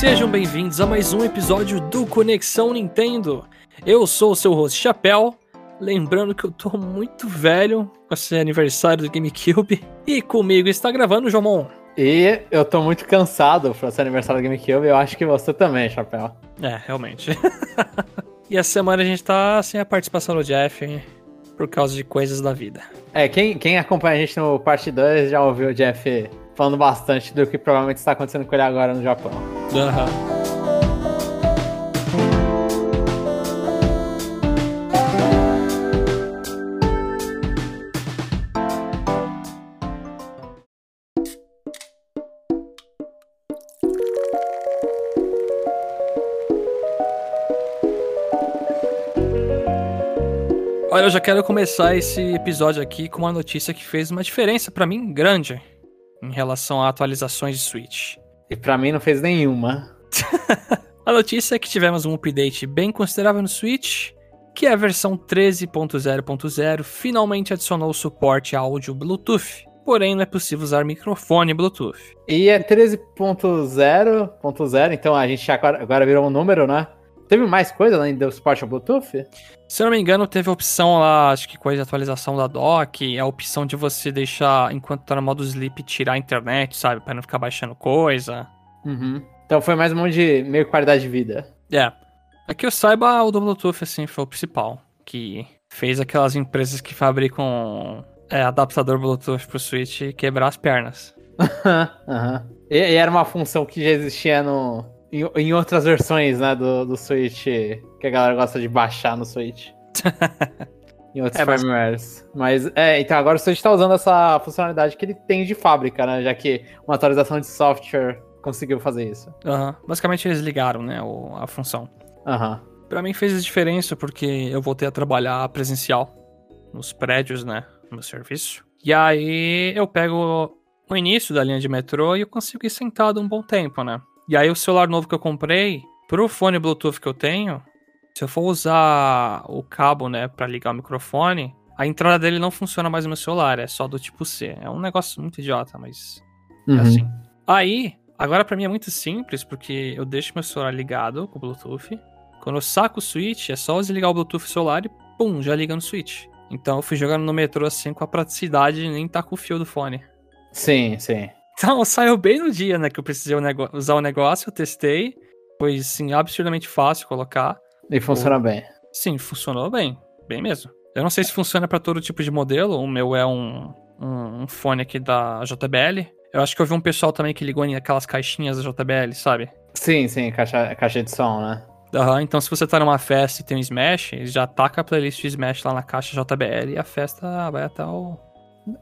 Sejam bem-vindos a mais um episódio do Conexão Nintendo. Eu sou o seu host Chapéu, lembrando que eu tô muito velho com esse aniversário do GameCube e comigo está gravando o Jomon. E eu tô muito cansado pra ser aniversário do GameCube, eu acho que você também, Chapéu. É, realmente. e essa semana a gente tá sem a participação do Jeff por causa de coisas da vida. É, quem, quem acompanha a gente no parte 2 já ouviu o Jeff falando bastante do que provavelmente está acontecendo com ele agora no Japão. Aham. Olha, eu já quero começar esse episódio aqui com uma notícia que fez uma diferença pra mim grande em relação a atualizações de Switch. E pra mim não fez nenhuma. A notícia é que tivemos um update bem considerável no Switch, que é a versão 13.0.0 finalmente adicionou suporte a áudio Bluetooth. Porém, não é possível usar microfone Bluetooth. E é 13.0.0, então a gente agora, agora virou um número, né? Teve mais coisa além do suporte ao Bluetooth? Se eu não me engano, teve a opção lá, acho que coisa de atualização da dock, a opção de você deixar, enquanto tá no modo sleep, tirar a internet, sabe? Pra não ficar baixando coisa. Uhum. Então foi mais um monte de meio qualidade de vida. É. É que eu saiba, o do Bluetooth, assim, foi o principal. Que fez aquelas empresas que fabricam é, adaptador Bluetooth pro Switch quebrar as pernas. Aham. E, e era uma função que já existia no, em, em outras versões, né, do, do Switch, que a galera gosta de baixar no Switch. em outros É, mas- firmwares. Mas, é, então agora o Switch tá usando essa funcionalidade que ele tem de fábrica, né, já que uma atualização de software conseguiu fazer isso. Aham. Basicamente eles ligaram, né, o- a função. Aham. Pra mim fez diferença porque eu voltei a trabalhar presencial nos prédios, né, no meu serviço. E aí eu pego o início da linha de metrô e eu consigo ir sentado um bom tempo, né? E aí o celular novo que eu comprei, pro fone Bluetooth que eu tenho, se eu for usar o cabo, né, pra ligar o microfone, a entrada dele não funciona mais no meu celular, é só do tipo C. É um negócio muito idiota, mas é Uhum. assim. Aí, agora pra mim é muito simples, porque eu deixo meu celular ligado com o Bluetooth. Quando eu saco o Switch, é só desligar o Bluetooth celular e pum, já liga no Switch. Então eu fui jogando no metrô assim com a praticidade de nem tá com o fio do fone. Sim, sim. Então saiu bem no dia, né, que eu precisei usar o negócio, eu testei. Foi, sim, absurdamente fácil colocar. E funciona bem. Sim, funcionou bem. Bem mesmo. Eu não sei se funciona pra todo tipo de modelo. O meu é um, um, um fone aqui da JBL. Eu acho que eu vi um pessoal também que ligou em aquelas caixinhas da JBL, sabe? Sim, sim, caixa, caixa de som, né? Aham, então se você tá numa festa e tem um Smash, já taca a playlist de Smash lá na caixa JBL e a festa vai até o.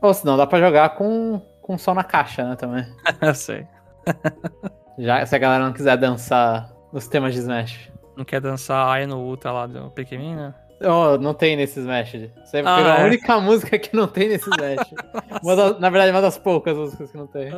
Ou senão dá pra jogar com, com som na caixa, né, também. Eu sei. Já, se a galera não quiser dançar nos temas de Smash. Não quer dançar Ai no Ultra lá do Pikmin, né? Oh, não tem nesse Smash. Você Ah, pegou a é? única música que não tem nesse Smash. Das- na verdade, uma das poucas músicas que não tem.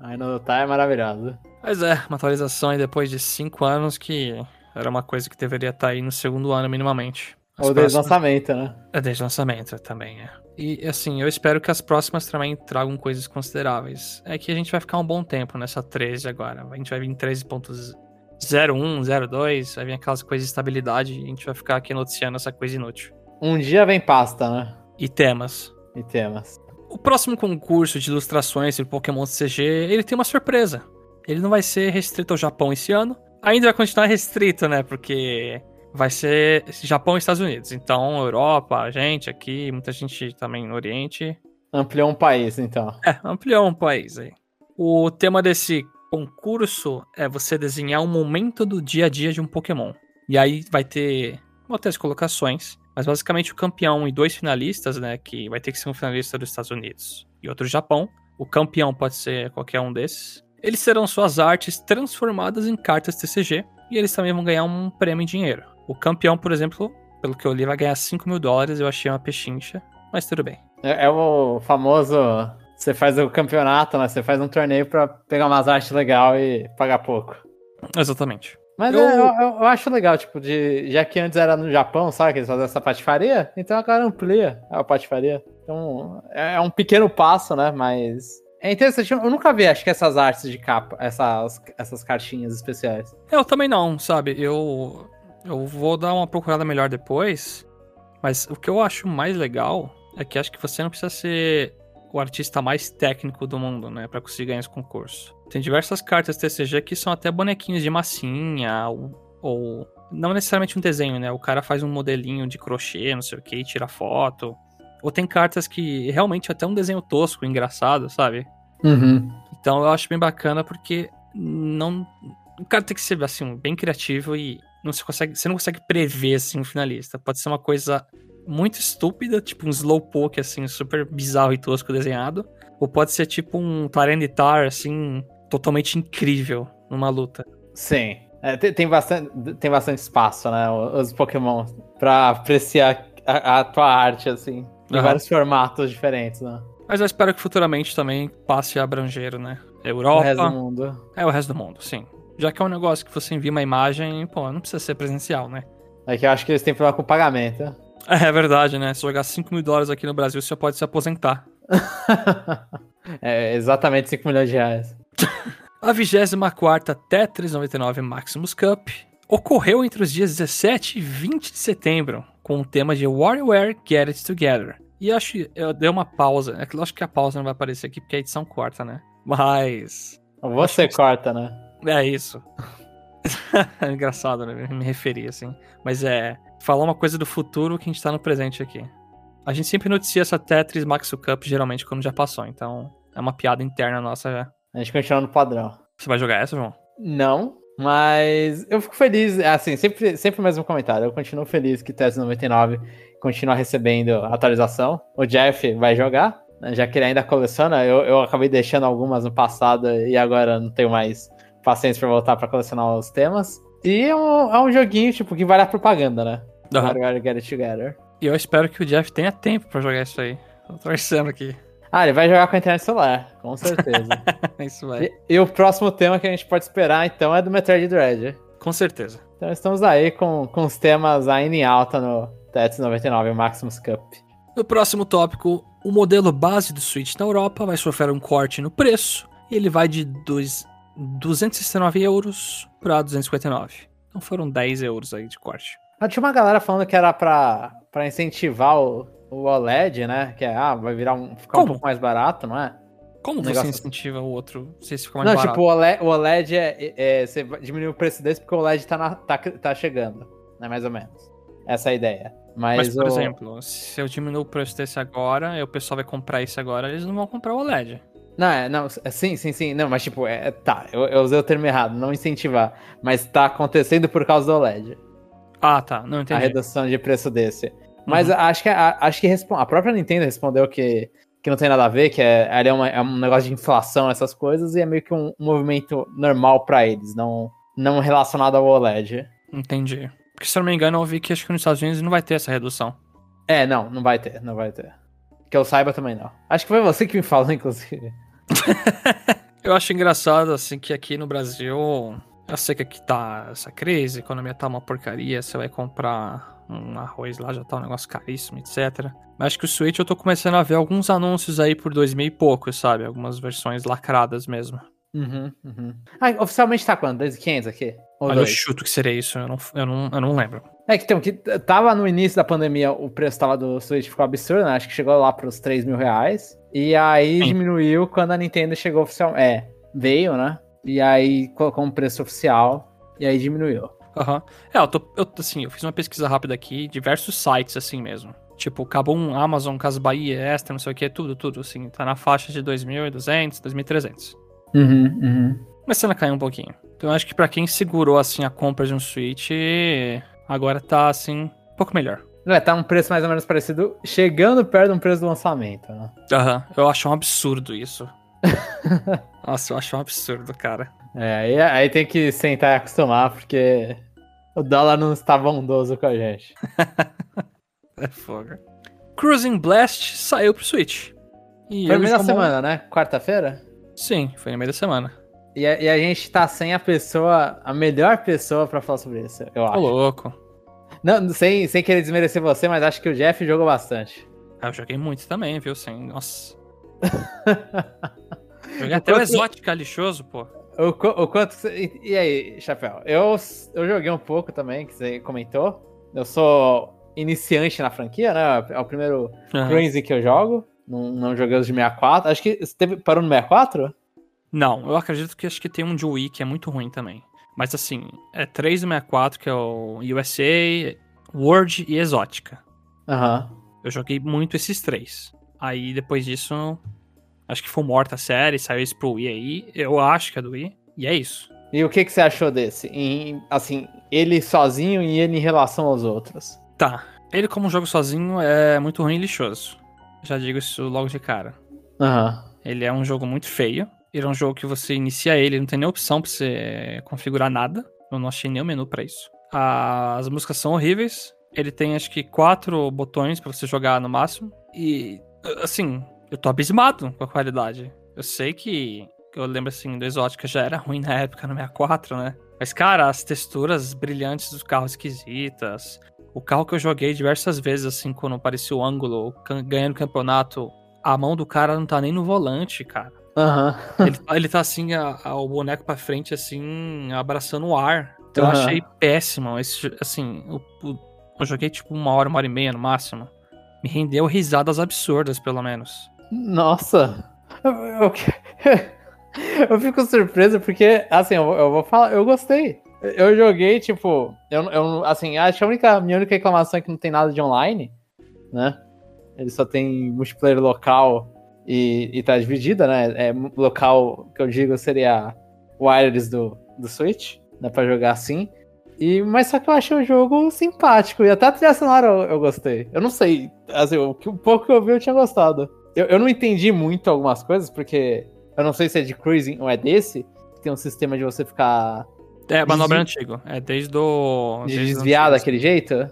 Ai, no Tá é maravilhoso. Mas é, uma atualização aí depois de 5 anos que era uma coisa que deveria estar aí no segundo ano minimamente. As Ou desde o lançamento, né? É desde o lançamento também, é. E assim, eu espero que as próximas também tragam coisas consideráveis. É que a gente vai ficar um bom tempo nessa 13 agora. A gente vai vir em 13.01, 02, vai vir aquelas coisas de estabilidade e a gente vai ficar aqui noticiando essa coisa inútil. Um dia vem pasta, né? E temas. E temas. O próximo concurso de ilustrações de Pokémon CG, ele tem uma surpresa. Ele não vai ser restrito ao Japão esse ano. Ainda vai continuar restrito, né? Porque vai ser Japão e Estados Unidos. Então, Europa, a gente aqui, muita gente também no Oriente. Ampliou um país, então. É, ampliou um país aí. O tema desse concurso é você desenhar um momento do dia a dia de um Pokémon. E aí vai ter outras colocações, mas basicamente o campeão e dois finalistas, né, que vai ter que ser um finalista dos Estados Unidos e outro do Japão. O campeão pode ser qualquer um desses. Eles serão suas artes transformadas em cartas TCG e eles também vão ganhar um prêmio em dinheiro. O campeão, por exemplo, pelo que eu li, vai ganhar 5 mil dólares. Eu achei uma pechincha, mas tudo bem. É, é o famoso. Você faz o campeonato, né? Você faz um torneio pra pegar umas artes legal e pagar pouco. Exatamente. Mas Eu- é, eu, eu, eu acho legal, tipo, de. Já que antes era no Japão, sabe? Que eles faziam essa patifaria, então agora amplia a patifaria. Então, é, é um pequeno passo, né? Mas é interessante, eu nunca vi, acho que essas artes de capa, essas, essas cartinhas especiais. Eu também não, sabe? Eu, eu vou dar uma procurada melhor depois, mas o que eu acho mais legal é que acho que você não precisa ser o artista mais técnico do mundo, né, para conseguir ganhar esse concurso. Tem diversas cartas TCG que são até bonequinhos de massinha, ou, ou não necessariamente um desenho, né? O cara faz um modelinho de crochê, não sei o que, tira foto. Ou tem cartas que realmente até um desenho tosco, engraçado, sabe? Uhum. Então eu acho bem bacana porque não. O cara tem que ser assim, bem criativo e não se consegue, você não consegue prever assim, um finalista. Pode ser uma coisa muito estúpida, tipo um slowpoke assim, super bizarro e tosco desenhado. Ou pode ser tipo um Tyranitar, assim, totalmente incrível numa luta. Sim. É, tem, tem, bastante, tem bastante espaço, né? Os Pokémon pra apreciar a, a tua arte, assim. Em uhum. vários formatos diferentes, né? Mas eu espero que futuramente também passe a abranger, né? Europa. O resto do mundo. É, o resto do mundo, sim. Já que é um negócio que você envia uma imagem, pô, não precisa ser presencial, né? É que eu acho que eles têm problema com pagamento. É, é verdade, né? Se jogar 5 mil dólares aqui no Brasil, você pode se aposentar. é exatamente 5 milhões de reais. A 24 Tetris 99 Maximus Cup ocorreu entre os dias 17 e 20 de setembro, com o tema de WarioWare Get It Together. E acho que eu dei uma pausa. É que acho que a pausa não vai aparecer aqui porque a edição corta, né? Mas. Você corta, né? É isso. é engraçado, né? Me referir assim. Mas é. Falar uma coisa do futuro que a gente tá no presente aqui. A gente sempre noticia essa Tetris Max Cup geralmente quando já passou, então é uma piada interna nossa já. A gente continua no padrão. Você vai jogar essa, João? Não, mas eu fico feliz, assim, sempre, sempre o mesmo comentário. Eu continuo feliz que Tetris 99 continua recebendo atualização. O Jeff vai jogar, né, já que ele ainda coleciona. Eu, eu acabei deixando algumas no passado e agora não tenho mais paciência para voltar para colecionar os temas. E é um, é um joguinho, tipo, que vale a propaganda, né? Uhum. Mario Get It Together. E eu espero que o Jeff tenha tempo para jogar isso aí. Tô torcendo aqui. Ah, ele vai jogar com a internet celular, com certeza. isso vai. E, e, o próximo tema que a gente pode esperar, então, é do Metroid Dread. Com certeza. Então estamos aí com, com os temas ainda em alta no TETS 99 Maximus Cup. No próximo tópico, o modelo base do Switch na Europa vai sofrer um corte no preço e ele vai de dois, 269 euros para 259. Então foram 10 euros aí de corte. Ah, tinha uma galera falando que era para incentivar o, o OLED, né? Que é, ah, vai virar um, ficar Como? um pouco mais barato, não é? Como um você negócio... incentiva o outro se ficar mais não, barato? Não, tipo, o OLED, o OLED é, é, Você diminui o preço desse porque o OLED tá, na, tá, tá chegando, né? Mais ou menos. Essa é a ideia. Mas, Mas por o... exemplo, se eu diminuo o preço desse agora, e o pessoal vai comprar isso agora, eles não vão comprar o OLED. Não, é, não, é, sim, sim, sim. Não, mas tipo, é, tá, eu, eu usei o termo errado, não incentivar. Mas tá acontecendo por causa do OLED. Ah, tá, não entendi. A redução de preço desse. Mas uhum. acho que, a, acho que a própria Nintendo respondeu que, que não tem nada a ver, que é, é, uma, é um negócio de inflação, essas coisas, e é meio que um, um movimento normal para eles, não, não relacionado ao OLED. Entendi. Porque se eu não me engano, eu ouvi que acho que nos Estados Unidos não vai ter essa redução. É, não, não vai ter, não vai ter. Que eu saiba também não. Acho que foi você que me falou, inclusive. eu acho engraçado, assim, que aqui no Brasil. Eu sei que aqui tá essa crise, a economia tá uma porcaria, você vai comprar um arroz lá já tá um negócio caríssimo, etc. Mas acho que o Switch eu tô começando a ver alguns anúncios aí por dois mil e pouco, sabe? Algumas versões lacradas mesmo. Uhum, uhum. Ah, oficialmente tá quanto? 2.500 aqui? Ou Olha, eu chuto que seria isso, eu não, eu, não, eu não lembro. É que, então, que tava no início da pandemia, o preço tava do Switch ficou absurdo, né? Acho que chegou lá pros 3 mil reais. E aí Sim. diminuiu quando a Nintendo chegou oficial. É, veio, né? E aí colocou um preço oficial e aí diminuiu. Aham. Uhum. É, eu tô, eu, assim, eu fiz uma pesquisa rápida aqui, diversos sites assim mesmo. Tipo, Kabum, Amazon, Casa Bahia, Extra, não sei o que, tudo, tudo, assim. Tá na faixa de 2.200, 2.300. Uhum, uhum. Começando a cair um pouquinho. Então eu acho que para quem segurou, assim, a compra de um Switch, agora tá, assim, um pouco melhor. É, tá um preço mais ou menos parecido, chegando perto do preço do lançamento, né? Aham, uhum. eu acho um absurdo isso. Nossa, eu acho um absurdo, cara. É, aí, aí tem que sentar e acostumar, porque o dólar não está bondoso com a gente. é fogo. Cruising Blast saiu pro Switch. E foi no meio da semana, né? Quarta-feira? Sim, foi no meio da semana. E a, e a, gente tá sem a pessoa, a melhor pessoa pra falar sobre isso, eu acho. Ô, louco. Não, sem, sem querer desmerecer você, mas acho que o Jeff jogou bastante. Ah, eu joguei muito também, viu? Sem. Nossa. Joguei até o Exótica lixoso, pô. O, o quanto. E, e aí, Chapéu? Eu, eu joguei um pouco também, que você comentou. Eu sou iniciante na franquia, né? É o primeiro uhum. Crazy que eu jogo. Não, não joguei os de 64. Acho que você teve, parou no 64? Não, eu acredito que acho que tem um de Wii que é muito ruim também. Mas assim, é 3 do 64, que é o USA, World e Exótica. Aham. Uhum. Eu joguei muito esses três. Aí depois disso, acho que foi morta a série, saiu isso pro Wii aí. Eu acho que é do Wii. E é isso. E o que, que você achou desse? Em, assim, ele sozinho e ele em relação aos outros? Tá. Ele como jogo sozinho é muito ruim e lixoso. Já digo isso logo de cara. Aham. Uhum. Ele é um jogo muito feio. Ele é um jogo que você inicia ele, não tem nem opção pra você configurar nada. Eu não achei nenhum menu para isso. As músicas são horríveis. Ele tem acho que quatro botões para você jogar no máximo. E assim, eu tô abismado com a qualidade. Eu sei que eu lembro assim, do Exótica já era ruim na época no 64, né? Mas, cara, as texturas brilhantes dos carros esquisitas. O carro que eu joguei diversas vezes, assim, quando aparecia o ângulo, ganhando o campeonato, a mão do cara não tá nem no volante, cara. Uhum. ele, ele tá assim, a, a, o boneco pra frente, assim, abraçando o ar. Então uhum. eu achei péssimo. Esse, assim, eu, eu joguei tipo uma hora, uma hora e meia no máximo. Me rendeu risadas absurdas, pelo menos. Nossa! Eu, eu, eu fico surpreso porque, assim, eu, eu, vou falar, eu gostei. Eu joguei, tipo, eu, eu assim, acho a única, minha única reclamação é que não tem nada de online, né? Ele só tem multiplayer local e, e tá dividida, né? É, local que eu digo seria wireless do, do Switch, dá pra jogar assim. E, mas só que eu achei o jogo simpático. E até a trilha sonora eu, eu gostei. Eu não sei, assim, o, o pouco que eu vi eu tinha gostado. Eu, eu não entendi muito algumas coisas, porque eu não sei se é de cruising ou é desse. Tem um sistema de você ficar. É, manobra Desvi... antigo. É desde o. De desde desviar daquele jeito?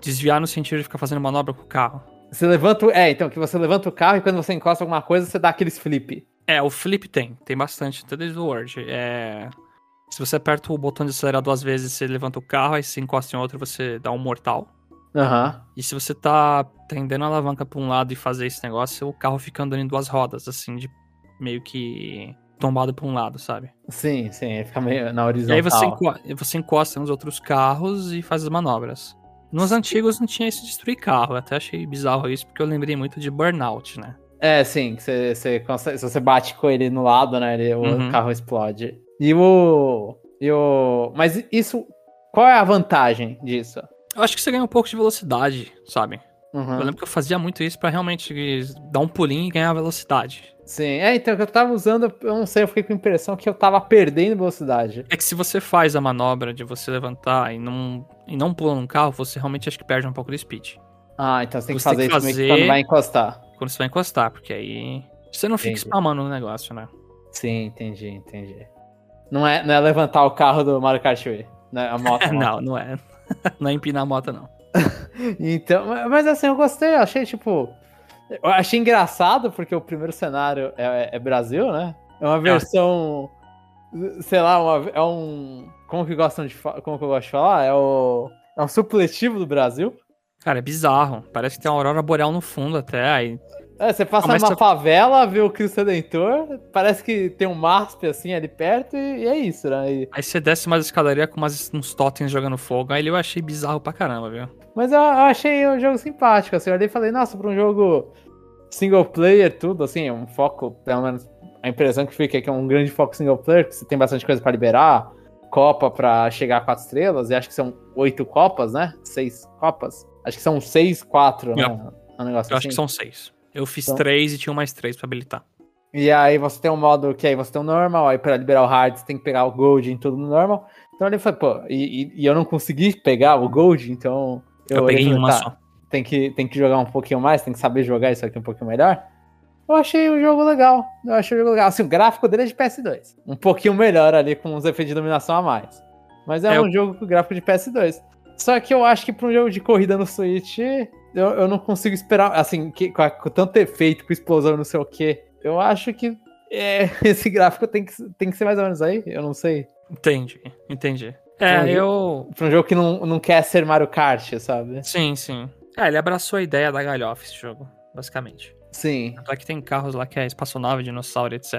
Desviar no sentido de ficar fazendo manobra com o carro. Você levanta. É, então, que você levanta o carro e quando você encosta alguma coisa, você dá aqueles flip. É, o flip tem. Tem bastante, até desde o Word. É. Se você aperta o botão de acelerar duas vezes, você levanta o carro, aí se encosta em outro, você dá um mortal. Uhum. E se você tá tendendo a alavanca pra um lado e fazer esse negócio, o carro fica andando em duas rodas, assim, de meio que tombado pra um lado, sabe? Sim, sim, fica meio na horizontal. E aí você, enco você encosta nos outros carros e faz as manobras. Nos antigos não tinha esse destruir carro, eu até achei bizarro isso, porque eu lembrei muito de Burnout, né? É, sim, você, você se você bate com ele no lado, né, ele, uhum. o carro explode. E o, e o... Mas isso, qual é a vantagem disso? Eu acho que você ganha um pouco de velocidade, sabe? Uhum. Eu lembro que eu fazia muito isso para realmente dar um pulinho e ganhar velocidade. Sim, é, então eu tava usando, eu não sei, eu fiquei com a impressão que eu tava perdendo velocidade. É que se você faz a manobra de você levantar e não, e não pula num carro, você realmente acho que perde um pouco de speed. Ah, então você tem você que fazer, tem que fazer isso quando vai encostar. Quando você vai encostar, porque aí você não fica entendi. spamando no negócio, né? Sim, entendi, entendi. Não é, não é levantar o carro do Mario Kart Wii, né? A moto. A moto. não, não é. não é empinar a moto, não. então, mas assim, eu gostei, eu achei tipo eu achei engraçado, porque o primeiro cenário é, é Brasil, né? É uma versão. É. Sei lá, uma, é um. Como que gostam de Como que eu gosto de falar? É o. É um supletivo do Brasil. Cara, é bizarro. Parece que tem uma aurora boreal no fundo até. Aí... É, você passa Começa... numa favela, vê o Cristo Redentor, parece que tem um MASP assim ali perto e, e é isso, né? E... Aí você desce mais escadaria com mais uns totens jogando fogo. Aí eu achei bizarro pra caramba, viu? Mas eu, eu achei o jogo simpático, assim, eu olhei e falei, nossa, pra um jogo single player, tudo, assim, um foco, pelo menos a impressão que fica é que é um grande foco single player, que você tem bastante coisa para liberar, Copa para chegar a quatro estrelas, e acho que são oito Copas, né? Seis Copas. Acho que são seis, quatro, né? Um negócio eu assim. acho que são seis. Eu fiz então... três e tinha mais três para habilitar. E aí você tem um modo que aí você tem o normal, aí para liberar o hard você tem que pegar o gold em tudo no normal. Então ele foi, pô, e, e, e eu não consegui pegar o gold, então eu, eu peguei uma tá, só. Tem que, tem que jogar um pouquinho mais, tem que saber jogar isso aqui um pouquinho melhor. Eu achei o jogo legal. Eu achei o jogo legal. Assim, o gráfico dele é de PS2. Um pouquinho melhor ali, com uns efeitos de dominação a mais. Mas é, é um eu... jogo com gráfico de PS2. Só que eu acho que para um jogo de corrida no Switch, eu, eu não consigo esperar. Assim, que, com, com, tanto efeito, com explosão, não sei o que. Eu acho que é, esse gráfico tem que, tem que ser mais ou menos aí. Eu não sei. Entendi, entendi. É, um eu. Pra um jogo que não, não quer ser Mario Kart, sabe? Sim, sim. É, ele abraçou a ideia da galhofa esse jogo, basicamente. Sim. Tanto é que tem carros lá que é espaçonave, dinossauro, etc.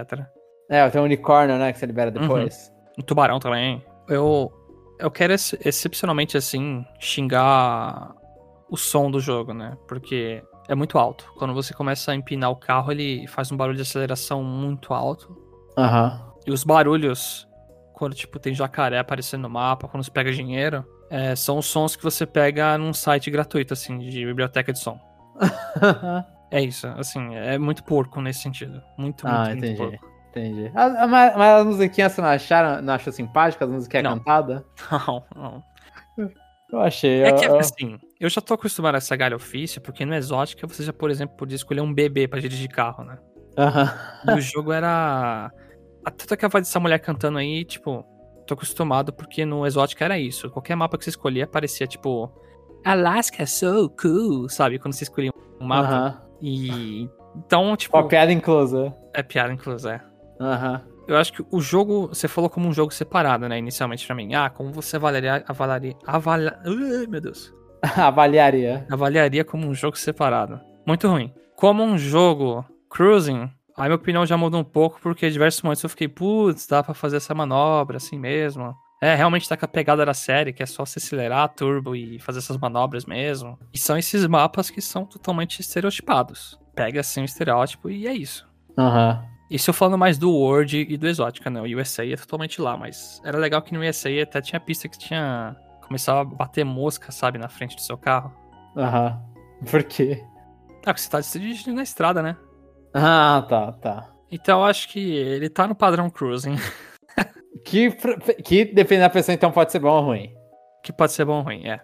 É, tem um unicórnio, né, que você libera depois. Um tubarão também. Eu, eu quero ex- excepcionalmente, assim, xingar o som do jogo, né? Porque é muito alto. Quando você começa a empinar o carro, ele faz um barulho de aceleração muito alto. Aham. E os barulhos, quando, tipo, tem jacaré aparecendo no mapa, quando você pega dinheiro, é, são os sons que você pega num site gratuito, assim, de biblioteca de som. É isso, assim, é muito porco nesse sentido. Muito, muito, ah, muito entendi. porco. Entendi. A- a- mas, mas as musiquinhas você não acharam, não achou simpática? As musiquinhas Não. cantadas? Não, não. Eu achei. É que, assim, eu já tô acostumado a essa galhofícia, porque no Exótica você já, por exemplo, podia escolher um bebê pra dirigir carro, né? Aham. E o jogo era. A Tanto que a voz dessa mulher cantando aí, tipo, tô acostumado porque no Exótica era isso. Qualquer mapa que você escolhia parecia, tipo, Alaska so cool, sabe? Quando você escolhia um mapa. Aham. E. Então, tipo, Ó, piada inclusa. é piada, inclusive, é. Aham. Eu acho que o jogo, você falou como um jogo separado, né, inicialmente pra mim. Ah, como você avaliaria, avaliaria, avalia, Ui, meu Deus. Avaliaria. avaliaria como um jogo separado. Muito ruim. Como um jogo cruising, aí minha opinião já mudou um pouco, porque em diversos momentos eu fiquei, putz, dá pra fazer essa manobra assim mesmo. É, realmente tá com a pegada da série, que é só se acelerar, turbo e fazer essas manobras mesmo. E são esses mapas que são totalmente estereotipados. Pega assim o estereótipo e é isso. Aham. Isso eu falando mais do World e do Exótica, né? O USA é totalmente lá, mas era legal que no USA até tinha pista que tinha. Começava a bater mosca, sabe, na frente do seu carro. Aham. Por quê? Ah, porque você tá dirigindo na estrada, né? Ah, tá, tá. Então eu acho que ele tá no padrão cruising, Que, que dependendo da pessoa, então pode ser bom ou ruim. que pode ser bom ou ruim, é.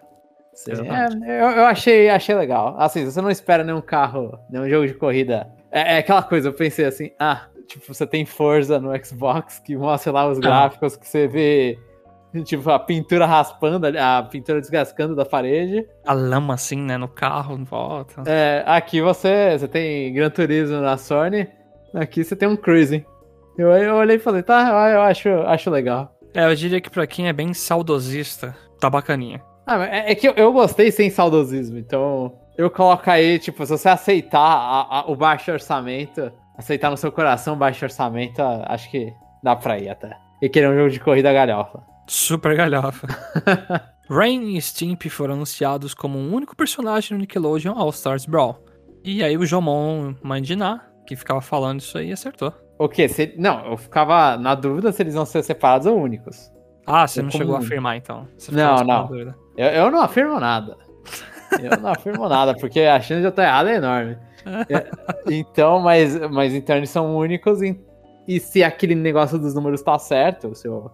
Sim, é, eu, eu achei, achei legal. Assim, você não espera nenhum carro, nenhum jogo de corrida. É, é aquela coisa, eu pensei assim, ah, tipo, você tem Forza no Xbox que mostra lá os gráficos que você vê, tipo, a pintura raspando, a pintura desgascando da parede. A lama assim, né, no carro, em volta. É, aqui você, você tem Gran Turismo na Sony, aqui você tem um Cruising. Eu, eu olhei e falei, tá, eu acho, acho legal. É, eu diria que pra quem é bem saudosista, tá bacaninha. Ah, é, é que eu, eu gostei sem saudosismo, então eu coloco aí, tipo, se você aceitar a- a- o baixo orçamento, aceitar no seu coração baixo orçamento, a- acho que dá pra ir até. E querer um jogo de corrida galhofa. Super galhofa. Rain e Stimpy foram anunciados como um único personagem no Nickelodeon All Stars Brawl. E aí o Jomon Mandiná, que ficava falando isso aí, acertou. O quê? Se- não, eu ficava na dúvida se eles vão ser separados ou únicos. Ah, você Eu não chegou a afirmar então. Você Não, não. dúvida. Eu, eu não afirmo nada. Eu não afirmo nada, porque a chance de eu estar errado é enorme. É, Então, mas, mas então eles são únicos e, e se aquele negócio dos números tá certo, se, eu-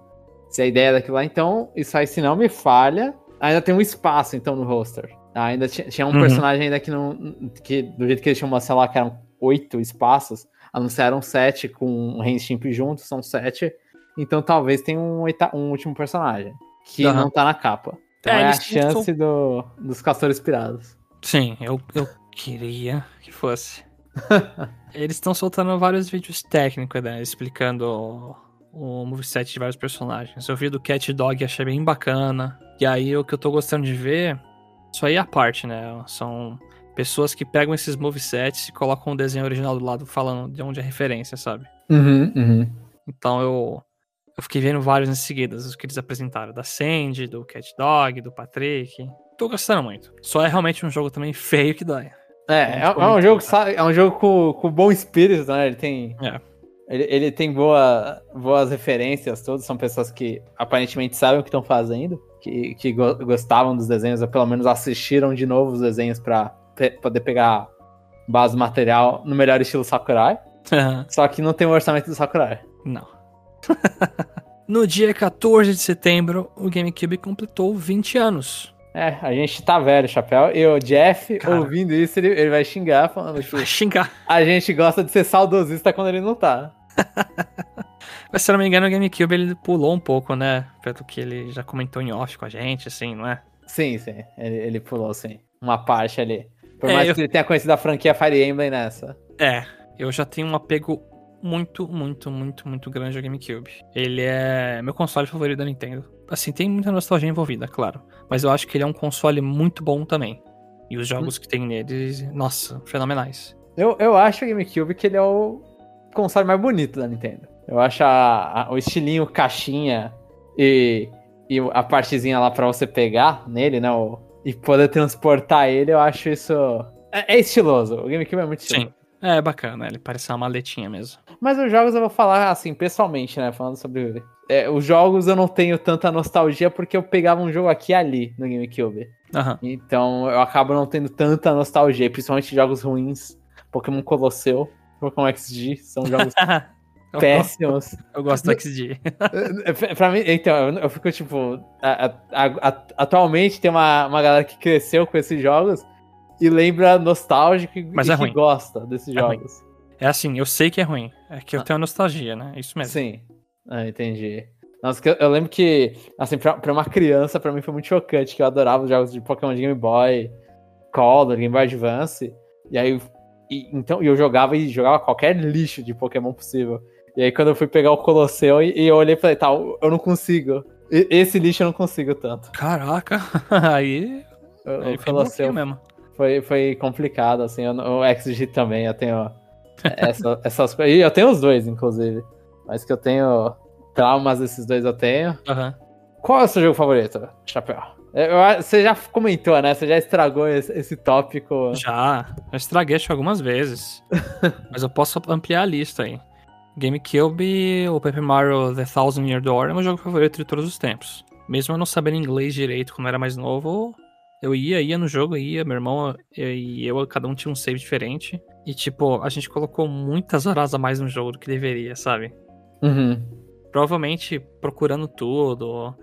se a ideia é daquilo lá, então isso aí se não me falha, ainda tem um espaço então no roster. Ainda tinha, tinha um Uhum. personagem ainda que não. que do jeito que eles tinham sei lá, que eram oito espaços, anunciaram sete com um Renstimp junto, são sete. Então talvez tenha um, um último personagem. Que Aham. não tá na capa. Então É, é, a não são- chance do, dos castores pirados. Sim, eu, eu queria que fosse. Eles estão soltando vários vídeos técnicos, né? Explicando o, o moveset de vários personagens. Eu vi do Cat Dog e achei bem bacana. E aí o que eu tô gostando de ver, isso aí é a parte, né? São pessoas que pegam esses movesets e colocam o desenho original do lado falando de onde é referência, sabe? Uhum, uhum. Então eu, eu fiquei vendo vários em seguida, os que eles apresentaram. Da Sandy, do Cat Dog, do Patrick. Tô gostando muito. Só é realmente um jogo também feio que dói. É, é, é um jogo, sa- é um jogo com, com bom espírito, né? Ele tem. É. Ele, ele tem boa, boas referências, todos são pessoas que aparentemente sabem o que estão fazendo, que, que go- gostavam dos desenhos, ou pelo menos assistiram de novo os desenhos pra pe- poder pegar base material no melhor estilo Sakurai. Só que não tem o orçamento do Sakurai. Não. no dia 14 de setembro, o GameCube completou 20 anos. É, a gente tá velho, chapéu. E o Jeff, Cara. ouvindo isso, ele, ele vai xingar, falando Vai que xingar. a gente gosta de ser saudosista quando ele não tá. Mas se eu não me engano, o GameCube ele pulou um pouco, né? Pelo que ele já comentou em off com a gente, assim, não é? Sim, sim. Ele, ele pulou, sim. Uma parte ali. Por É, mais eu- que ele tenha conhecido a franquia Fire Emblem nessa. É, eu já tenho um apego muito, muito, muito, muito grande ao GameCube. Ele é meu console favorito da Nintendo. Assim, tem muita nostalgia envolvida, claro. Mas eu acho que ele é um console muito bom também. E os jogos que tem nele, nossa, fenomenais. Eu, eu acho o GameCube que ele é o console mais bonito da Nintendo. Eu acho a, a, o estilinho caixinha e, e a partezinha lá pra você pegar nele, né? O, e poder transportar ele, eu acho isso. É, é estiloso. O GameCube é muito estiloso. Sim. É bacana, ele parece uma maletinha mesmo. Mas os jogos eu vou falar assim, pessoalmente, né? Falando sobre. É, os jogos eu não tenho tanta nostalgia porque eu pegava um jogo aqui e ali no GameCube. Uhum. Então eu acabo não tendo tanta nostalgia, principalmente jogos ruins. Pokémon Colosseu, Pokémon XG, são jogos péssimos. Eu gosto do XG. pra mim, então, eu fico tipo. A, a, a, atualmente tem uma, uma galera que cresceu com esses jogos e lembra nostálgico Mas e é que ruim. gosta desses é jogos. Ruim. É assim, eu sei que é ruim. É que eu ah. tenho nostalgia, né? Isso mesmo. Sim. Ah, entendi. Nossa, eu, eu lembro que, assim, pra, pra, uma criança, pra mim foi muito chocante, que eu adorava os jogos de Pokémon de Game Boy, Color, Game Boy Advance. E aí, e, então, eu jogava e jogava qualquer lixo de Pokémon possível. E aí, quando eu fui pegar o Colosseu, e, e eu olhei e falei, tá, eu não consigo. Esse lixo eu não consigo tanto. Caraca, aí. O, o Colosseu mesmo. Foi, foi complicado, assim. Eu, o XG também, eu tenho essa, essas coisas. E eu tenho os dois, inclusive. Mas que eu tenho traumas desses dois eu tenho. Uhum. Qual é o seu jogo favorito, Chapéu? Eu, você já comentou, né? Você já estragou esse, esse tópico. Já. Eu estraguei acho algumas vezes. Mas eu posso ampliar a lista aí. GameCube, o Paper Mario The Thousand Year Door é meu jogo favorito de todos os tempos. Mesmo eu não sabendo inglês direito quando eu era mais novo, eu ia, ia no jogo, ia, meu irmão e eu, cada um tinha um save diferente. E, tipo, a gente colocou muitas horas a mais no jogo do que deveria, sabe? Uhum. Provavelmente procurando tudo,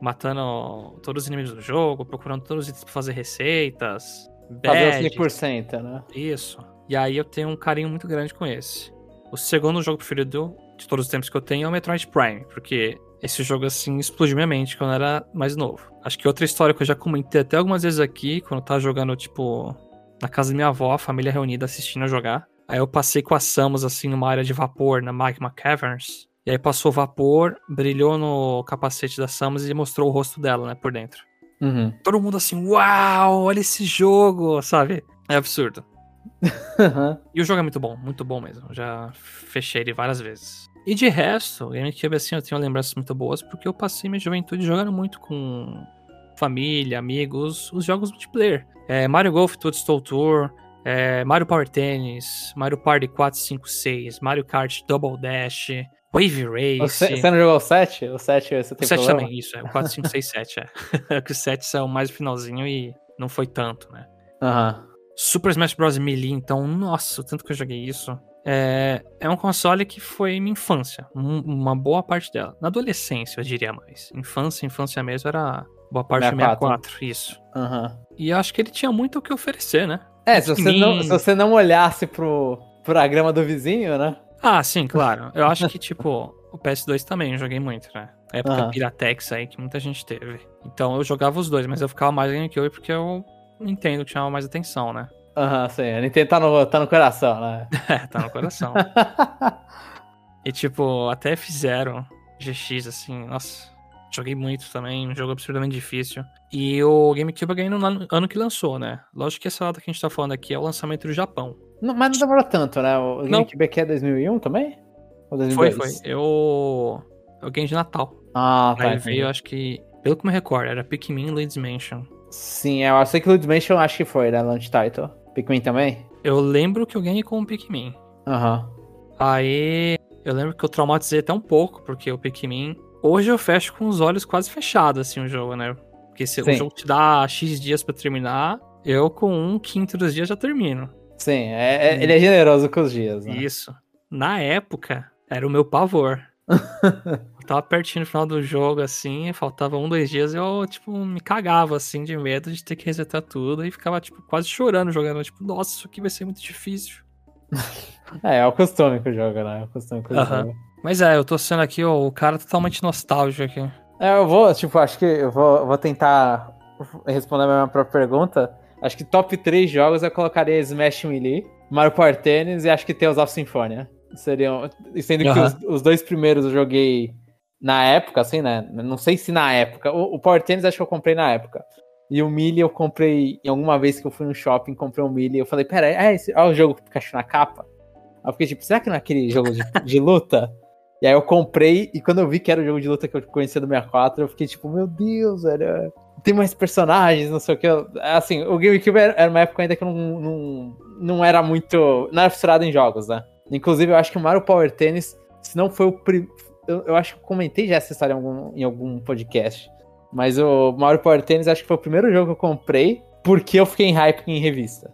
matando todos os inimigos do jogo, procurando todos os itens pra fazer receitas. Fazer os 100%, né? Isso. E aí eu tenho um carinho muito grande com esse. O segundo jogo preferido de todos os tempos que eu tenho é o Metroid Prime, porque esse jogo assim explodiu minha mente quando eu era mais novo. Acho que outra história que eu já comentei até algumas vezes aqui, quando eu tava jogando, tipo, na casa da minha avó, a família reunida assistindo a jogar. Aí eu passei com a Samus, assim, numa área de vapor, na Magma Caverns. E aí passou vapor, brilhou no capacete da Samus e mostrou o rosto dela, né, por dentro. Uhum. Todo mundo assim, uau, olha esse jogo, sabe? É absurdo. e o jogo é muito bom, muito bom mesmo. Já fechei ele várias vezes. E de resto, GameCube, assim, eu tenho lembranças muito boas porque eu passei minha juventude jogando muito com família, amigos, os jogos multiplayer. É, Mario Golf Toadstool Tour, é, Mario Power Tennis, Mario Party 4, 5, 6, Mario Kart Double Dash, Wave Race. Você, você não jogou o 7? O 7 você tem O 7 problema? também, isso, é. O 4, 5, 6, 7, é. que o 7 saiu mais no finalzinho e não foi tanto, né? Aham. Uhum. Super Smash Bros. Melee, então, nossa, o tanto que eu joguei isso. É, é um console que foi minha infância, uma boa parte dela. Na adolescência, eu diria mais. Infância, infância mesmo era boa parte 64. 64, isso. Uhum. E eu acho que ele tinha muito o que oferecer, né? É, se você, não, se você não olhasse pro, pra grama do vizinho, né? Ah, sim, claro. Eu acho que, tipo, o PS2 também eu joguei muito, né? A época uhum. Piratex aí que muita gente teve. Então eu jogava os dois, mas eu ficava mais em GameCube porque eu entendo que chamava mais atenção, né? Aham, uhum, sim. A Nintendo tá no, tá no coração, né? é, tá no coração. e tipo, até fizeram GX, assim, nossa, joguei muito também, um jogo absurdamente difícil. E o GameCube ganhei no ano que lançou, né? Lógico que essa data que a gente tá falando aqui é o lançamento do Japão. Não, mas não demorou tanto, né? O GameCube aqui é 2001 também? Ou 2002? Foi, foi. Eu... Eu ganhei de Natal. Ah, tá. Aí veio, acho que... Pelo que me recordo, era Pikmin Luigi's Mansion. Sim, eu sei que Luigi's Mansion acho que foi, né? Launch title. Pikmin também? Eu lembro que eu ganhei com o Pikmin. Aham. Uhum. Aí eu lembro que eu traumatizei até um pouco, porque o Pikmin. Hoje eu fecho com os olhos quase fechados, assim, o jogo, né? Porque se Sim. o jogo te dá X dias para terminar, eu com um quinto dos dias já termino. Sim, é, é, ele é generoso com os dias, né? Isso. Na época, era o meu pavor. Eu tava pertinho no final do jogo, assim, faltava um, dois dias, eu, tipo, me cagava, assim, de medo de ter que resetar tudo e ficava, tipo, quase chorando jogando. Tipo, nossa, isso aqui vai ser muito difícil. é, é o costume que o jogo, né? É o costume que o jogo. Mas é, eu tô sendo aqui, ó, o cara totalmente nostálgico aqui. É, eu vou, tipo, acho que eu vou, vou tentar responder a minha própria pergunta. Acho que top 3 jogos eu colocaria Smash Melee, Mario Party Tennis e acho que Tales of Symphonia. Seriam. Sendo que os, os, dois primeiros eu joguei na época, assim, né? Não sei se na época. O, o Power Tennis acho que eu comprei na época. E o Melee eu comprei, em alguma vez que eu fui no shopping, comprei um Melee. Eu falei, pera, é esse, olha o jogo que Pikachu na capa. Aí eu fiquei tipo, será que não é aquele jogo de, de luta? E aí eu comprei, e quando eu vi que era o jogo de luta que eu conhecia do 64, eu fiquei tipo, meu Deus, velho, tem mais personagens, não sei o que. Assim, o GameCube era uma época ainda que eu não, não, não era muito. Não era fissurado em jogos, né? Inclusive, eu acho que o Mario Power Tennis, se não foi o. Pri... Eu, eu acho que comentei já essa história em algum, em algum podcast. Mas o Mario Power Tennis acho que foi o primeiro jogo que eu comprei porque eu fiquei em hype em revista.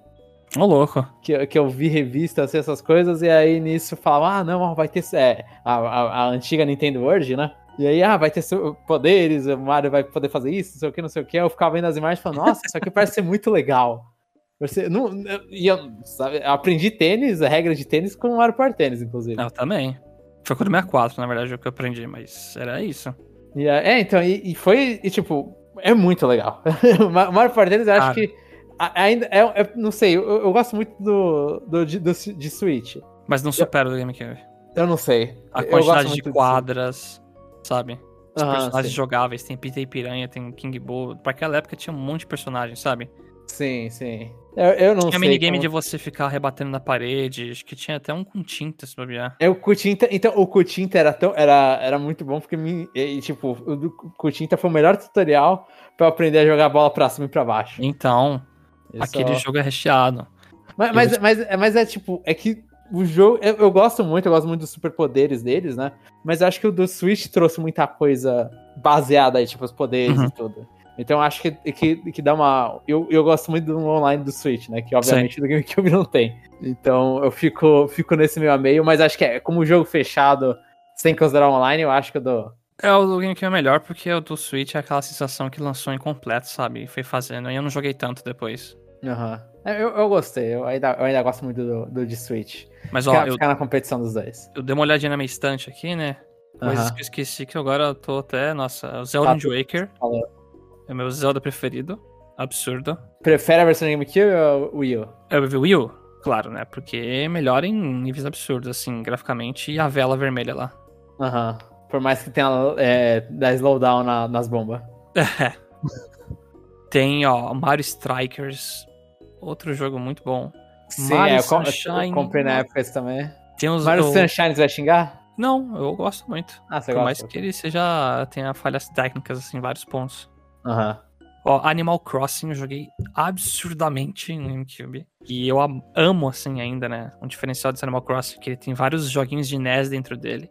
Ô, oh, louco. Que, que eu vi revista, assim, essas coisas, e aí nisso falava, ah, não, vai ter. É, a, a, a antiga Nintendo World, né? E aí, ah, vai ter poderes, o Mario vai poder fazer isso, não sei o que, não sei o que. Eu ficava vendo as imagens e falando, nossa, isso aqui parece ser muito legal. Você, não, e eu, sabe, eu aprendi tênis, a regra de tênis com o Mario Party Tênis, inclusive. Eu também. Foi com o 64, na verdade, o que eu aprendi, mas era isso. E, é, então, e, e foi, e, tipo, é muito legal. o Mario Party Tênis, eu acho ah. que ainda, é, é, não sei, eu, eu, gosto muito do, do, de, do, de Switch. Mas não supera o do GameCube. Eu não sei. A quantidade de quadras sabe? Os personagens sim. jogáveis, tem Peter e Piranha, tem King Bull. Pra aquela época tinha um monte de personagens, sabe? Sim, sim. Eu, eu não tinha sei. Tinha minigame como... de você ficar rebatendo na parede. Acho que tinha até um com tinta, se bobear. É, o com tinta, então, o com tinta era, tão, era, era muito bom, porque, e, tipo, o do com tinta foi o melhor tutorial pra eu aprender a jogar bola pra cima e pra baixo. Então, aquele jogo é recheado. Mas, mas, mas, mas, é tipo, é que o jogo. Eu, eu, gosto muito, eu gosto muito dos superpoderes deles, né? Mas eu acho que o do Switch trouxe muita coisa baseada aí, tipo, os poderes uhum. e tudo. Então eu acho que, que, que dá uma. Eu, eu gosto muito do online do Switch, né? Que obviamente Sim. do GameCube não tem. Então eu fico, fico nesse meio a meio, mas acho que é como jogo fechado, sem considerar online, eu acho que eu dou. É, o do GameCube é melhor porque o do Switch é aquela sensação que lançou incompleto, sabe? Foi fazendo. E eu não joguei tanto depois. Aham. Uhum. Eu, eu gostei, eu ainda, eu ainda gosto muito do, do de Switch. Mas ó, ficar, eu, ficar na competição dos dois. Eu dei uma olhadinha na minha estante aqui, né? Mas uh eu esqueci que agora eu tô até. Nossa, o Zelda Wind Waker. Falou. É meu Zelda preferido. Absurdo. Prefere a versão de GameCube ou Wii U? É o Wii U, claro, né? Porque é melhor em níveis absurdos, assim, graficamente. E a vela vermelha lá. Aham. Por mais que tenha é, da slowdown na, nas bombas. É. Tem, ó, Mario Strikers outro jogo muito bom. Sim, Mario é, Sunshine. Eu comprei na época esse também. Tem os, Mario. Sunshine, você vai xingar? Não, eu gosto muito. Ah, você Por gosta? mais que ele seja. tenha falhas técnicas, assim, vários pontos. Aham. Uhum. Ó, Animal Crossing eu joguei absurdamente no GameCube. E eu amo, assim, ainda, né? Um diferencial desse Animal Crossing, que ele tem vários joguinhos de NES dentro dele.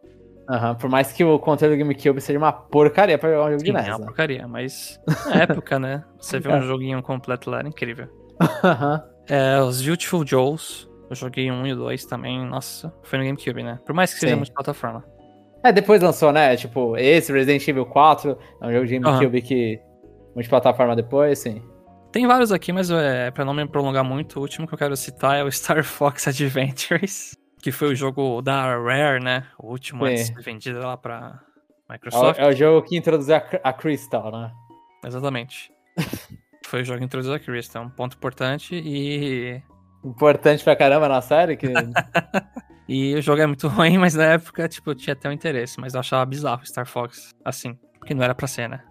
Aham, uhum, por mais que o controle do GameCube seja uma porcaria pra jogar um jogo Sim, de NES. É uma né? porcaria, mas na época, né? Você vê um é. joguinho completo lá, era incrível. Aham. É, os Beautiful Joes. Eu joguei um e o dois também. Nossa, foi no GameCube, né? Por mais que seja multiplataforma. É, depois lançou, né? Tipo, esse Resident Evil 4 é um jogo de GameCube uhum. que. Multiplataforma depois, sim. Tem vários aqui, mas é, pra não me prolongar muito, o último que eu quero citar é o Star Fox Adventures, que foi o jogo da Rare, né? O último sim. antes de ser vendido lá pra Microsoft. É o, é o jogo que introduziu a, a Crystal, né? Exatamente. foi o jogo que introduziu a Crystal. Um ponto importante e. Importante pra caramba na série? Que... e o jogo é muito ruim, mas na época, tipo, eu tinha até um interesse. Mas eu achava bizarro Star Fox, assim. Porque não era pra ser, né?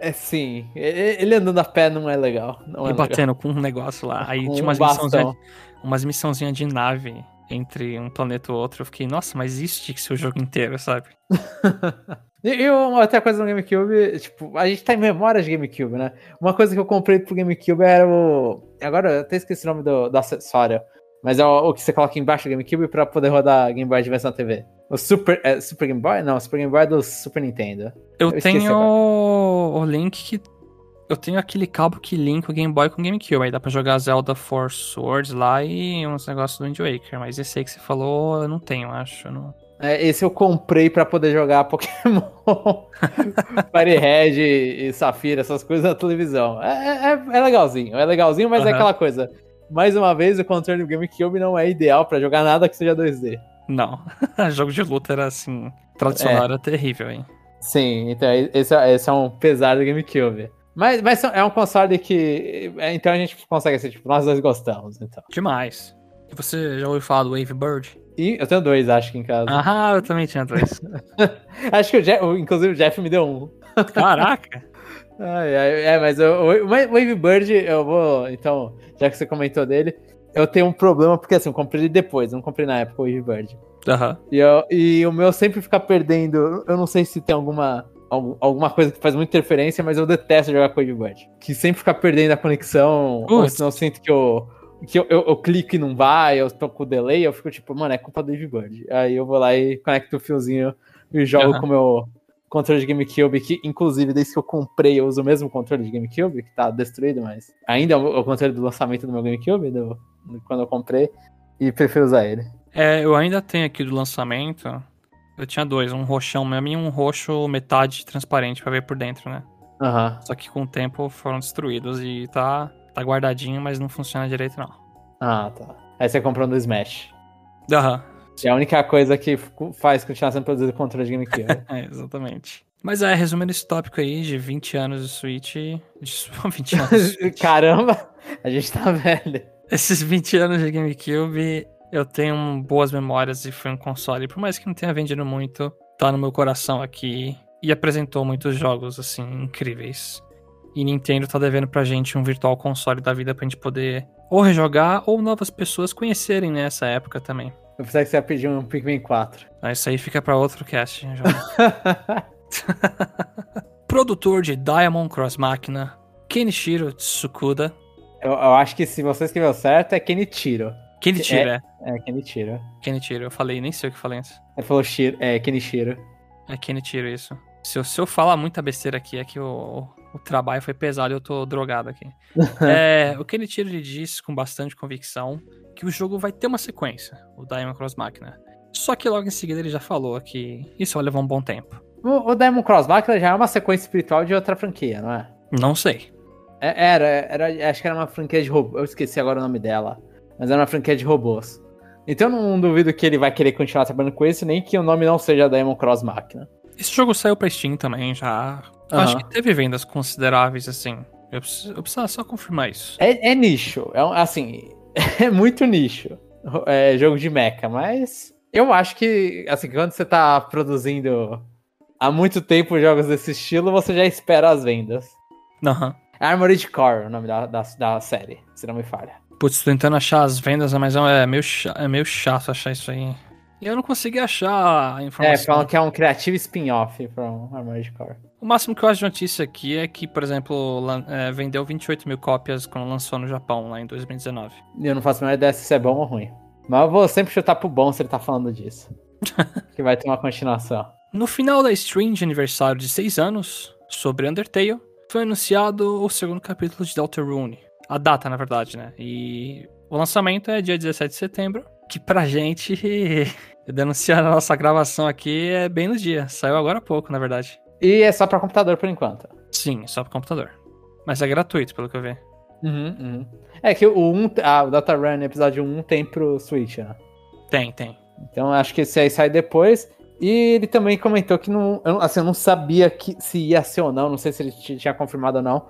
É sim. Ele andando a pé não é legal. Não e é batendo legal. com um negócio lá. Aí com tinha umas um missãozinhas, umas missãozinhas de nave entre um planeta e outro. Eu fiquei, nossa, mas isso tinha que ser o jogo inteiro, sabe? E, uma outra coisa no GameCube, tipo, a gente tá em memória de GameCube, né? Uma coisa que eu comprei pro GameCube era o. Agora eu até esqueci o nome do, do acessório. Mas é o, o, que você coloca embaixo do GameCube pra poder rodar Game Boy Advance na TV. O Super. É, Super Game Boy? Não, o Super Game Boy é do Super Nintendo. Eu, eu tenho o, o link que. Eu tenho aquele cabo que linka o Game Boy com o GameCube. Aí dá pra jogar Zelda Force Swords lá e uns negócios do Wind Waker. Mas esse aí que você falou, eu não tenho, acho. Não... É, esse eu comprei para poder jogar Pokémon, Firehead e, e Safira, essas coisas na televisão. É, é, é legalzinho, é legalzinho, mas uhum. é aquela coisa. Mais uma vez, o controle do GameCube não é ideal para jogar nada que seja 2D. Não, jogo de luta era assim, tradicional, é. era terrível, hein? Sim, então esse, é, esse é um pesar do GameCube. Mas, mas é um console que. É, então a gente consegue ser, tipo, nós dois gostamos. Então. Demais. E você já ouviu falar do Wave Bird? E eu tenho dois, acho que em casa. Ah, eu também tinha dois. acho que o Jeff, inclusive o Jeff me deu um. Caraca! Ai, ai, é, mas o, o Wave Bird, eu vou. Então, já que você comentou dele, eu tenho um problema, porque assim, eu comprei ele depois, não comprei na época o Wave Bird. Aham. E, eu- e o meu sempre fica perdendo. Eu não sei se tem alguma, algum- alguma coisa que faz muita interferência, mas eu detesto jogar com o Wave Bird. Que sempre fica perdendo a conexão, ou Putz. senão eu sinto que eu. Que eu, eu, eu clico e não vai, eu tô com delay, eu fico tipo, mano, é culpa do Wave Bird. Aí eu vou lá e conecto o fiozinho e jogo Aham. com o meu controle de GameCube, que inclusive desde que eu comprei eu uso o mesmo controle de GameCube, que tá destruído, mas ainda é o o controle do lançamento do meu GameCube, do, do- quando eu comprei, e prefiro usar ele. É, eu ainda tenho aqui do lançamento. Eu tinha dois, um roxão mesmo e um roxo metade transparente pra ver por dentro, né? Aham. Só que com o tempo foram destruídos e tá, tá guardadinho, mas não funciona direito não. Ah, tá. Aí você comprou no Smash. Aham, É a única coisa que faz continuar sendo produzido controle de GameCube. é, exatamente. Mas é, resumindo esse tópico aí de 20 anos de Switch. De 20 anos. de. Caramba, a gente tá velho. Esses 20 anos de GameCube, eu tenho boas memórias e foi um console, por mais que não tenha vendido muito, tá no meu coração aqui e apresentou muitos jogos, assim, incríveis. E Nintendo tá devendo pra gente um virtual console da vida pra gente poder ou rejogar ou novas pessoas conhecerem nessa época também. Eu pensei que você ia pedir um Pikmin 4. Mas isso aí fica pra outro cast, já. Produtor de Diamond Cross Machina, Kenichiro Tsukuda. eu, eu acho que se você escreveu certo, é Kenichiro. Kenichiro, é. É, Kenichiro. Kenichiro, eu falei, nem sei o que eu falei antes. Ele falou Shiro, é Kenichiro. É Kenichiro isso. Se eu, se eu falar muita besteira aqui, é que o, o trabalho foi pesado e eu tô drogado aqui. é, o Kenichiro ele diz com bastante convicção que o jogo vai ter uma sequência, o Diamond Cross Machina. Só que logo em seguida ele já falou que isso vai levar um bom tempo. O, o Diamond Cross Machina já é uma sequência espiritual de outra franquia, não é? Não sei. É- Era, era, acho que era uma franquia de robôs. Eu esqueci agora o nome dela. Mas era uma franquia de robôs. Então eu não duvido que ele vai querer continuar trabalhando com isso, nem que o nome não seja Diamond Cross Machina. Esse jogo saiu pra Steam também já. Eu Aham. Acho que teve vendas consideráveis assim. Eu preciso, eu preciso só confirmar isso. É, é nicho, é um- assim, é muito nicho. É jogo de mecha, mas eu acho que, assim, quando você tá produzindo há muito tempo jogos desse estilo, você já espera as vendas. Aham. Armored Core, o nome da, da, da série, se não me falha. Putz, tentando achar as vendas, mas é meio, cha- é meio chato achar isso aí. E eu não consegui achar a É, informação. falam que é um criativo spin-off from Armored Core. O máximo que eu acho de notícia aqui é que, por exemplo, é, vendeu 28 mil cópias quando lançou no Japão, lá em 2019. E eu não faço a menor ideia se isso é bom ou ruim. Mas eu vou sempre chutar pro bom se ele tá falando disso. que vai ter uma continuação. No final da stream de aniversário de 6 anos, sobre Undertale, foi anunciado o segundo capítulo de Deltarune. A data, na verdade, né? E o lançamento é dia 17 de setembro, que pra gente, denunciar a nossa gravação aqui, é bem no dia. Saiu agora há pouco, na verdade. E é só pra computador por enquanto. Sim, só pro computador. Mas é gratuito, pelo que eu vi. Uhum, uhum. É que o 1, ah, o Data Run episódio 1 tem pro Switch, né? Tem, tem. Então acho que esse aí sai depois. E ele também comentou que não, eu, não- assim, eu não sabia que, se ia ser ou não, não sei se ele tinha confirmado ou não.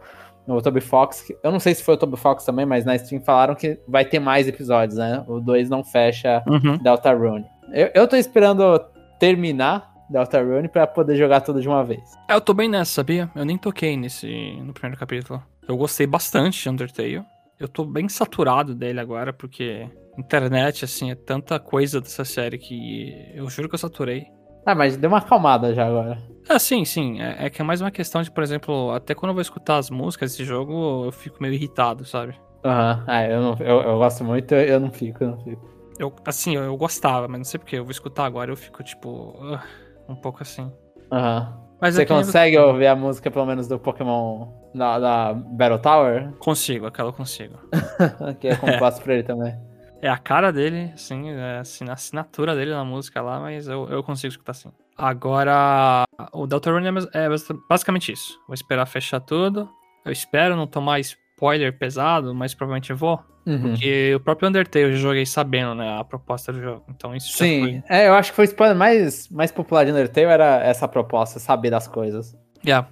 No Toby Fox, eu não sei se foi o Toby Fox também, mas na Steam falaram que vai ter mais episódios, né? O 2 não fecha Uhum. Deltarune. Eu, eu tô esperando terminar Deltarune pra poder jogar tudo de uma vez. É, eu tô bem nessa, sabia? Eu nem toquei nesse no primeiro capítulo. Eu gostei bastante de Undertale. Eu tô bem saturado dele agora, porque internet, assim, é tanta coisa dessa série que eu juro que eu saturei. Ah, mas deu uma acalmada já agora. Ah, sim, sim. É, é que é mais uma questão de, por exemplo, até quando eu vou escutar as músicas desse jogo, eu fico meio irritado, sabe? Aham, ah, eu, não, eu, eu gosto muito, eu não fico, eu não fico. Eu, assim, eu, eu gostava, mas não sei porquê. Eu vou escutar agora eu fico, tipo, ah, um pouco assim. Aham. Mas Você é consegue ouvir a música, pelo menos, do Pokémon da, da Battle Tower? Consigo, aquela eu consigo. que é composto por ele também. É a cara dele, assim, é assim, a assinatura dele na música lá, mas eu, eu consigo escutar assim. Agora, o Deltarune é é bas- basicamente isso. Vou esperar fechar tudo. Eu espero não tomar spoiler pesado, mas provavelmente eu vou. Uhum. Porque o próprio Undertale eu joguei sabendo, né, a proposta do jogo. Então isso já Sim, foi. é, eu acho que foi o spoiler mais, mais popular de Undertale era essa proposta, saber das coisas. Yeah.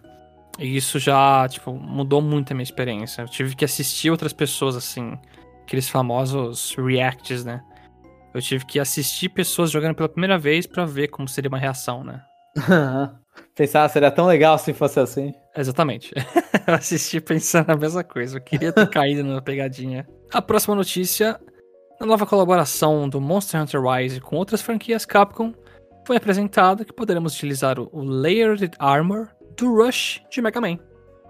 E isso já, tipo, mudou muito a minha experiência. Eu tive que assistir outras pessoas, assim, aqueles famosos reacts, né? Eu tive que assistir pessoas jogando pela primeira vez pra ver como seria uma reação, né? Pensar, seria tão legal se fosse assim. Exatamente. eu assisti pensando a mesma coisa. Eu queria ter caído na pegadinha. A próxima notícia: na nova colaboração do Monster Hunter Rise com outras franquias Capcom, foi apresentado que poderemos utilizar o Layered Armor do Rush de Mega Man.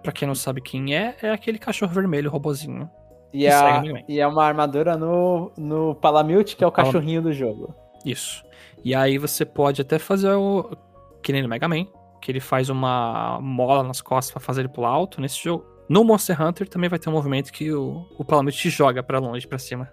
Pra quem não sabe quem é, é aquele cachorro vermelho robozinho. E, a, e é uma armadura no, no Palamute, que é o cachorrinho do jogo. Isso. E aí você pode até fazer o. Que nem no Mega Man, que ele faz uma mola nas costas para fazer ele pular alto. Nesse jogo. No Monster Hunter também vai ter um movimento que o, o Palamute te joga para longe, para cima.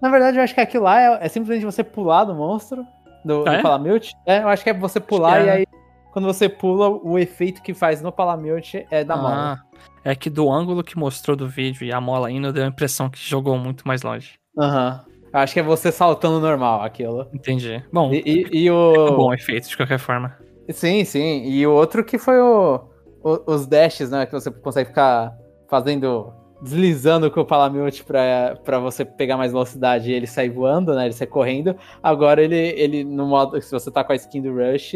Na verdade, eu acho que aquilo lá é, é simplesmente você pular do monstro, do, ah, do é? Palamute. É, eu acho que é você pular e é. aí quando você pula, o efeito que faz no Palamute é da ah, mola. É que do ângulo que mostrou do vídeo e a mola indo, deu a impressão que jogou muito mais longe. Aham. Uhum. Acho que é você saltando normal aquilo. Entendi. Bom, e, e, e o... é bom efeito de qualquer forma. Sim, sim. E o outro que foi o, o os dashes, né? Que você consegue ficar fazendo deslizando com o Palamute pra, pra você pegar mais velocidade e ele sair voando, né? Ele sai correndo. Agora ele, ele, no modo. Se você tá com a skin do Rush,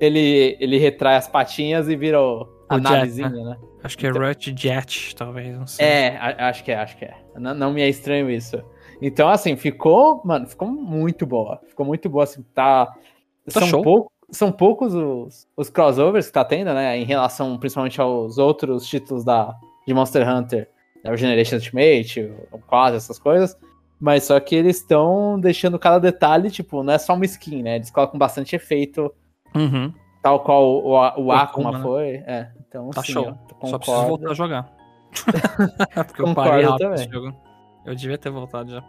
ele, ele retrai as patinhas e vira o, a navezinha, né? né? Acho que é então, Rush Jet, talvez, não sei. É, acho que é, acho que é. Não, não me é estranho isso. Então, assim, ficou, mano, ficou muito boa. Ficou muito boa, assim, tá. tá são, pou, são poucos os, os crossovers que tá tendo, né? Em relação principalmente aos outros títulos da, de Monster Hunter né, o Generation Ultimate, o quase essas coisas. Mas só que eles estão deixando cada detalhe, tipo, não é só uma skin, né? Eles colocam bastante efeito. Uhum. Tal qual o, o, o Akuma né? foi. É, então, tá sim, show. Só preciso voltar a jogar. Porque eu parei rápido esse jogo. Eu devia ter voltado já.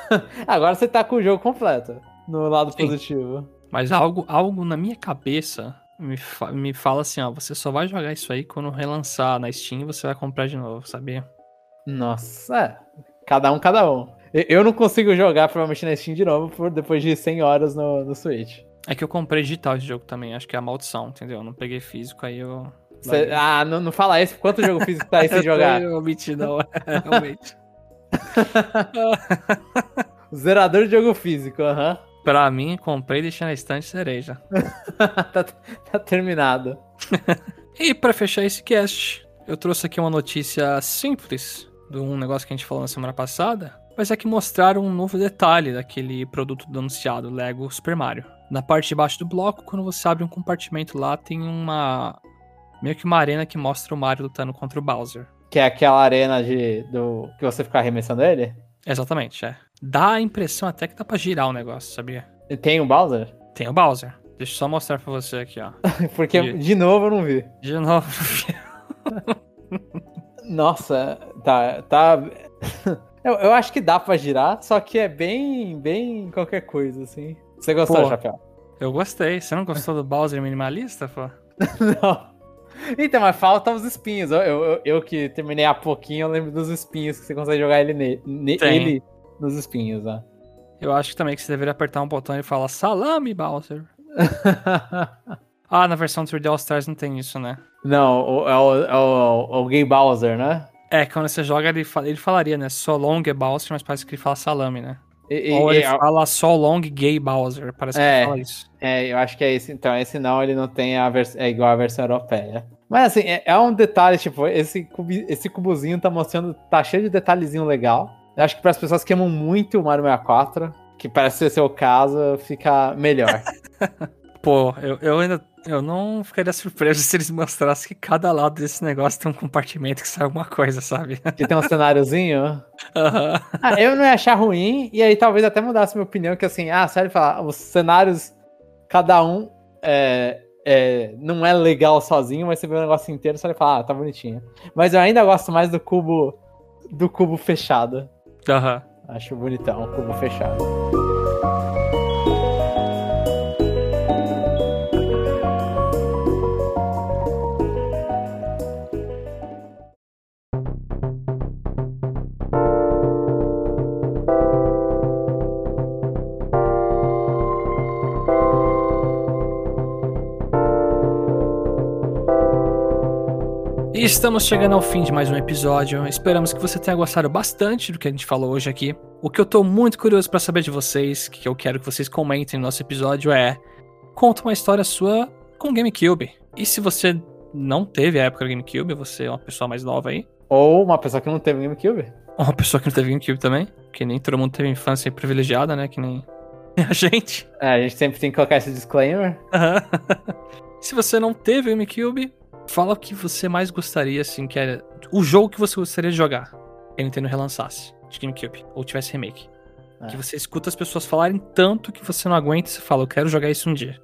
Agora você tá com o jogo completo. No lado sim. positivo. Mas algo, algo na minha cabeça me, fa me fala assim, ó, você só vai jogar isso aí quando relançar na Steam e você vai comprar de novo, sabia? Nossa, é. cada um, cada um. Eu não consigo jogar provavelmente na Steam de novo por depois de 100 horas no, no Switch. É que eu comprei digital esse jogo também, acho que é a maldição, entendeu? Eu não peguei físico, aí eu. Cê, ah, não, não fala isso. Quanto jogo físico tá aí sem jogar? Eu omiti, não, realmente. Zerador de jogo físico, aham. Uhum. Pra mim, comprei e deixei na estante cereja. tá, tá terminado. e pra fechar esse cast, eu trouxe aqui uma notícia simples de um negócio que a gente falou na semana passada, mas é que mostraram um novo detalhe daquele produto anunciado, Lego Super Mario. Na parte de baixo do bloco, quando você abre um compartimento lá, tem uma. meio que uma arena que mostra o Mario lutando contra o Bowser. Que é aquela arena de do que você fica arremessando ele? Exatamente, é. Dá a impressão até que dá pra girar o negócio, sabia? E tem o Bowser? Tem o Bowser. Deixa eu só mostrar pra você aqui, ó. Porque, de... de novo, eu não vi. De novo, eu não vi. Nossa, tá. tá... eu, eu acho que dá pra girar, só que é bem, bem qualquer coisa, assim. Você gostou, pô, Chapéu? Eu gostei. Você não gostou do Bowser minimalista, pô? não. Então, mas falta os espinhos. Eu, eu, eu, que terminei há pouquinho, eu lembro dos espinhos que você consegue jogar ele, ne, ne ele nos espinhos, né? Eu acho também que você deveria apertar um botão e falar salame, Bowser. ah, na versão 3D All Stars não tem isso, né? Não, é o, é o, o Gay Bowser, né? É, quando você joga, ele, ele falaria, né? So long, Bowser, mas parece que ele fala salame, né? E, Ou ele e, fala so long, gay Bowser, parece é, que ele fala isso. É, eu acho que é esse. Então, esse não, ele não tem a vers é igual a versão europeia. Mas assim, é, é um detalhe, tipo, esse, cubi, esse cubozinho tá mostrando, tá cheio de detalhezinho legal. Eu acho que para as pessoas que amam muito o Mario 64, que parece ser o seu caso, fica melhor. Pô, eu, eu ainda eu não ficaria surpreso se eles mostrassem que cada lado desse negócio tem um compartimento que sai alguma coisa, sabe? Que tem um cenáriozinho? Uhum. Ah, eu não ia achar ruim, e aí talvez até mudasse minha opinião, que assim, ah, sério, falar, os cenários, cada um é, é, não é legal sozinho, mas você vê o negócio inteiro, você vai falar, ah, tá bonitinho. Mas eu ainda gosto mais do cubo, do cubo fechado. Aham. Acho bonitão, o cubo fechado. E estamos chegando ao fim de mais um episódio. Esperamos que você tenha gostado bastante do que a gente falou hoje aqui. O que eu tô muito curioso para saber de vocês, que eu quero que vocês comentem no nosso episódio é: conta uma história sua com GameCube. E se você não teve a época do GameCube, você é uma pessoa mais nova aí, Ou uma pessoa que não teve GameCube. ou uma pessoa que não teve GameCube também, que nem todo mundo teve infância privilegiada, né? Que nem a gente. É, a gente sempre tem que colocar esse disclaimer. Aham. Se você não teve o GameCube, fala o que você mais gostaria, assim, que era o jogo que você gostaria de jogar. Que a Nintendo relançasse de GameCube, ou tivesse remake. É. Que você escuta as pessoas falarem tanto que você não aguenta e você fala, eu quero jogar isso um dia.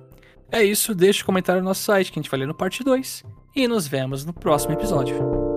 É isso, deixa o comentário no nosso site que a gente vai ler no parte 2. E nos vemos no próximo episódio.